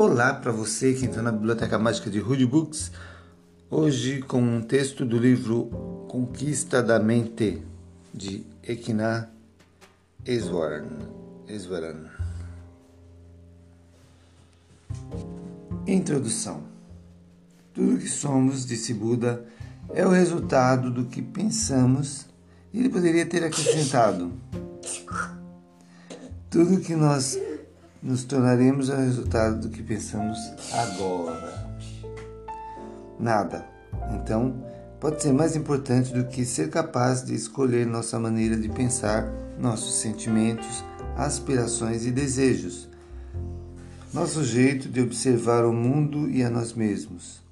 Olá para você que entrou na Biblioteca Mágica de Rude Books, hoje com um texto do livro Conquista da Mente, de Ekina Eswaran. Eswaran. Introdução Tudo que somos, disse Buda, é o resultado do que pensamos. Ele poderia ter acrescentado: Tudo que nós nos tornaremos o resultado do que pensamos agora. Nada. Então, pode ser mais importante do que ser capaz de escolher nossa maneira de pensar, nossos sentimentos, aspirações e desejos, nosso jeito de observar o mundo e a nós mesmos.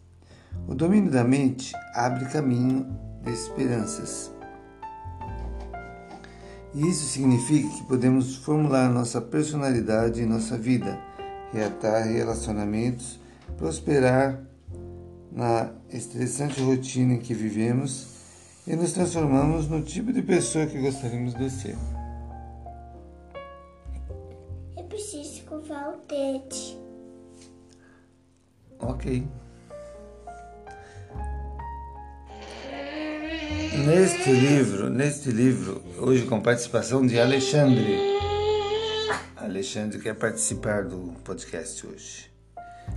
O domínio da mente abre caminho de esperanças. Isso significa que podemos formular nossa personalidade e nossa vida, reatar relacionamentos, prosperar na estressante rotina em que vivemos e nos transformamos no tipo de pessoa que gostaríamos de ser. Eu preciso escovar o dente. Ok. Neste livro, neste livro, hoje com participação de Alexandre. Alexandre quer participar do podcast hoje.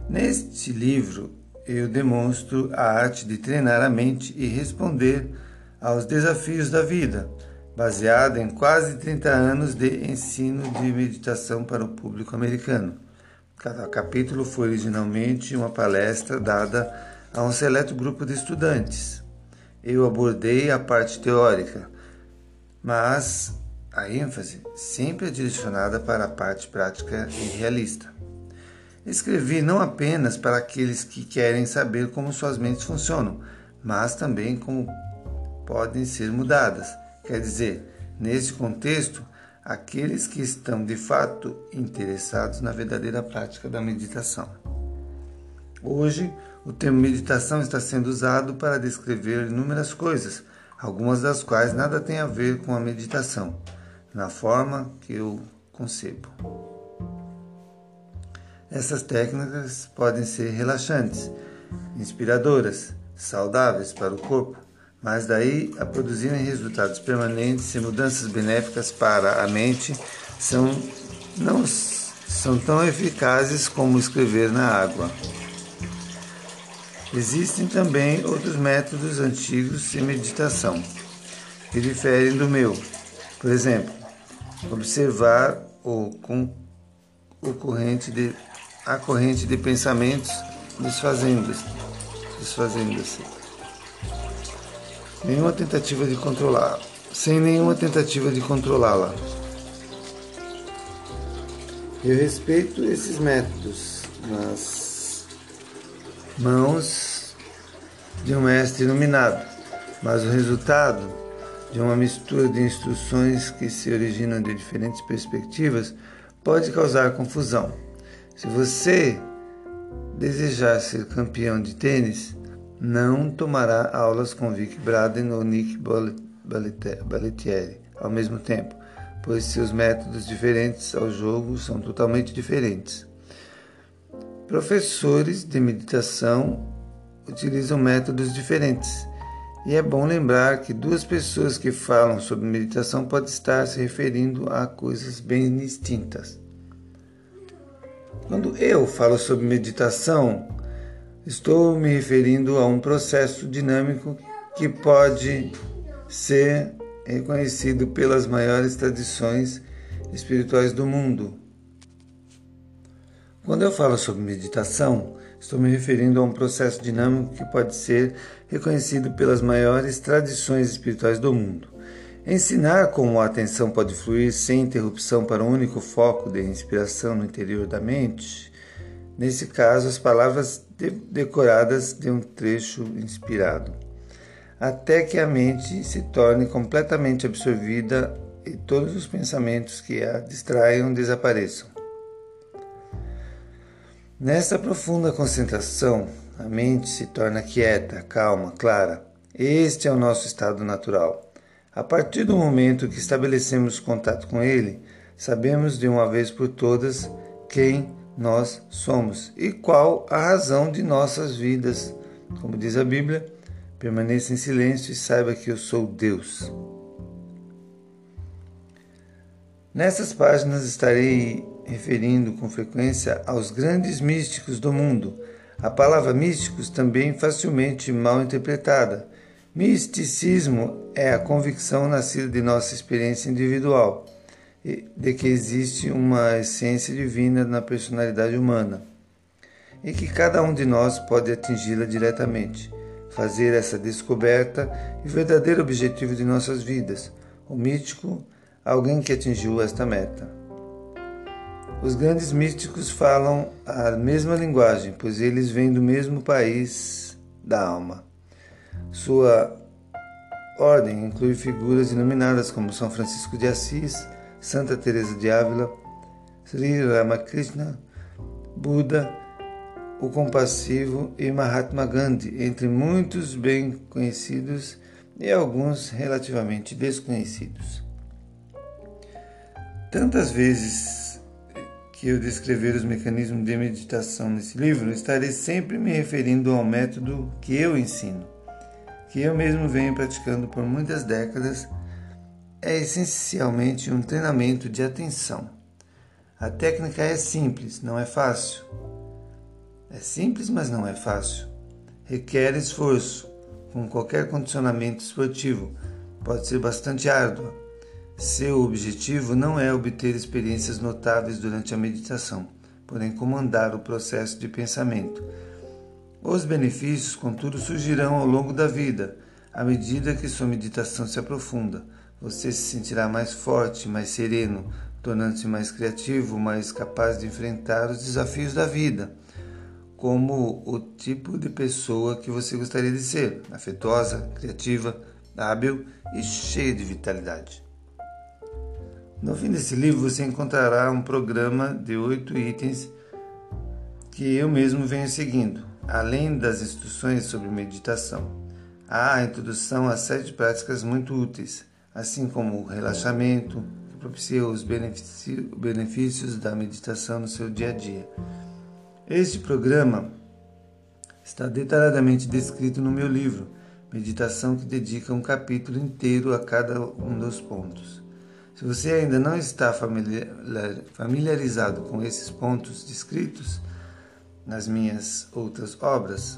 Neste livro, eu demonstro a arte de treinar a mente e responder aos desafios da vida, baseado em quase 30 anos de ensino de meditação para o público americano. Cada capítulo foi originalmente uma palestra dada a um seleto grupo de estudantes eu abordei a parte teórica, mas a ênfase sempre é direcionada para a parte prática e realista. Escrevi não apenas para aqueles que querem saber como suas mentes funcionam, mas também como podem ser mudadas. Quer dizer, nesse contexto, aqueles que estão de fato interessados na verdadeira prática da meditação. Hoje, o termo meditação está sendo usado para descrever inúmeras coisas, algumas das quais nada têm a ver com a meditação, na forma que eu concebo. Essas técnicas podem ser relaxantes, inspiradoras, saudáveis para o corpo, mas daí a produzirem resultados permanentes e mudanças benéficas para a mente são não são tão eficazes como escrever na água. Existem também outros métodos antigos de meditação que diferem do meu. Por exemplo, observar o, com, o corrente de, a corrente de pensamentos desfazendo-se. Desfazendo-se. Nenhuma tentativa de controlar, sem nenhuma tentativa de controlá-la. Eu respeito esses métodos, mas mãos de um mestre iluminado, mas o resultado de uma mistura de instruções que se originam de diferentes perspectivas pode causar confusão. Se você desejar ser campeão de tênis, não tomará aulas com Vic Braden ou Nick Baletieri ao mesmo tempo, pois seus métodos diferentes ao jogo são totalmente diferentes. Professores de meditação utilizam métodos diferentes. E é bom lembrar que duas pessoas que falam sobre meditação podem estar se referindo a coisas bem distintas. Quando eu falo sobre meditação, estou me referindo a um processo dinâmico que pode ser reconhecido pelas maiores tradições espirituais do mundo, quando eu falo sobre meditação, estou me referindo a um processo dinâmico que pode ser reconhecido pelas maiores tradições espirituais do mundo. Ensinar como a atenção pode fluir sem interrupção para um único foco de inspiração no interior da mente, nesse caso, as palavras de decoradas de um trecho inspirado, até que a mente se torne completamente absorvida e todos os pensamentos que a distraiam desapareçam. Nesta profunda concentração, a mente se torna quieta, calma, clara. Este é o nosso estado natural. A partir do momento que estabelecemos contato com ele, sabemos de uma vez por todas quem, nós somos e qual a razão de nossas vidas. Como diz a Bíblia, permaneça em silêncio e saiba que eu sou Deus. Nessas páginas estarei referindo com frequência aos grandes místicos do mundo. A palavra místicos também facilmente mal interpretada. Misticismo é a convicção nascida de nossa experiência individual de que existe uma essência divina na personalidade humana e que cada um de nós pode atingi-la diretamente, fazer essa descoberta e verdadeiro objetivo de nossas vidas. O mítico, alguém que atingiu esta meta. Os grandes místicos falam a mesma linguagem, pois eles vêm do mesmo país da alma. Sua ordem inclui figuras iluminadas como São Francisco de Assis, Santa Teresa de Ávila, Sri Ramakrishna, Buda, o Compassivo e Mahatma Gandhi, entre muitos bem conhecidos e alguns relativamente desconhecidos. Tantas vezes que eu descrever os mecanismos de meditação nesse livro, estarei sempre me referindo ao método que eu ensino, que eu mesmo venho praticando por muitas décadas é essencialmente um treinamento de atenção. A técnica é simples, não é fácil. É simples, mas não é fácil. Requer esforço, como qualquer condicionamento esportivo, pode ser bastante árdua. Seu objetivo não é obter experiências notáveis durante a meditação, porém comandar o processo de pensamento. Os benefícios, contudo, surgirão ao longo da vida, à medida que sua meditação se aprofunda você se sentirá mais forte, mais sereno, tornando-se mais criativo, mais capaz de enfrentar os desafios da vida, como o tipo de pessoa que você gostaria de ser: afetuosa, criativa, hábil e cheia de vitalidade. No fim desse livro você encontrará um programa de oito itens que eu mesmo venho seguindo, além das instruções sobre meditação. Há a introdução a sete práticas muito úteis assim como o relaxamento, que propicia os benefícios da meditação no seu dia a dia. Este programa está detalhadamente descrito no meu livro, Meditação, que dedica um capítulo inteiro a cada um dos pontos. Se você ainda não está familiarizado com esses pontos descritos nas minhas outras obras,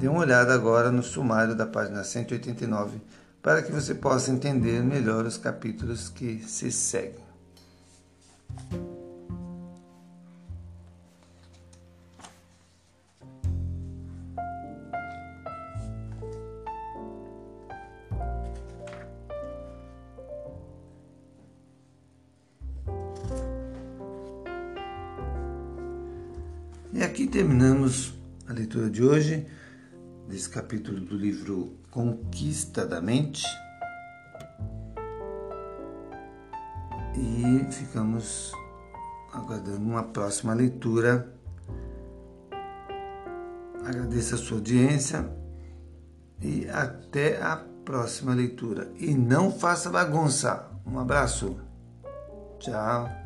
dê uma olhada agora no sumário da página 189 para que você possa entender melhor os capítulos que se seguem. E aqui terminamos a leitura de hoje desse capítulo do livro Conquista da Mente. E ficamos aguardando uma próxima leitura. Agradeço a sua audiência e até a próxima leitura. E não faça bagunça. Um abraço. Tchau.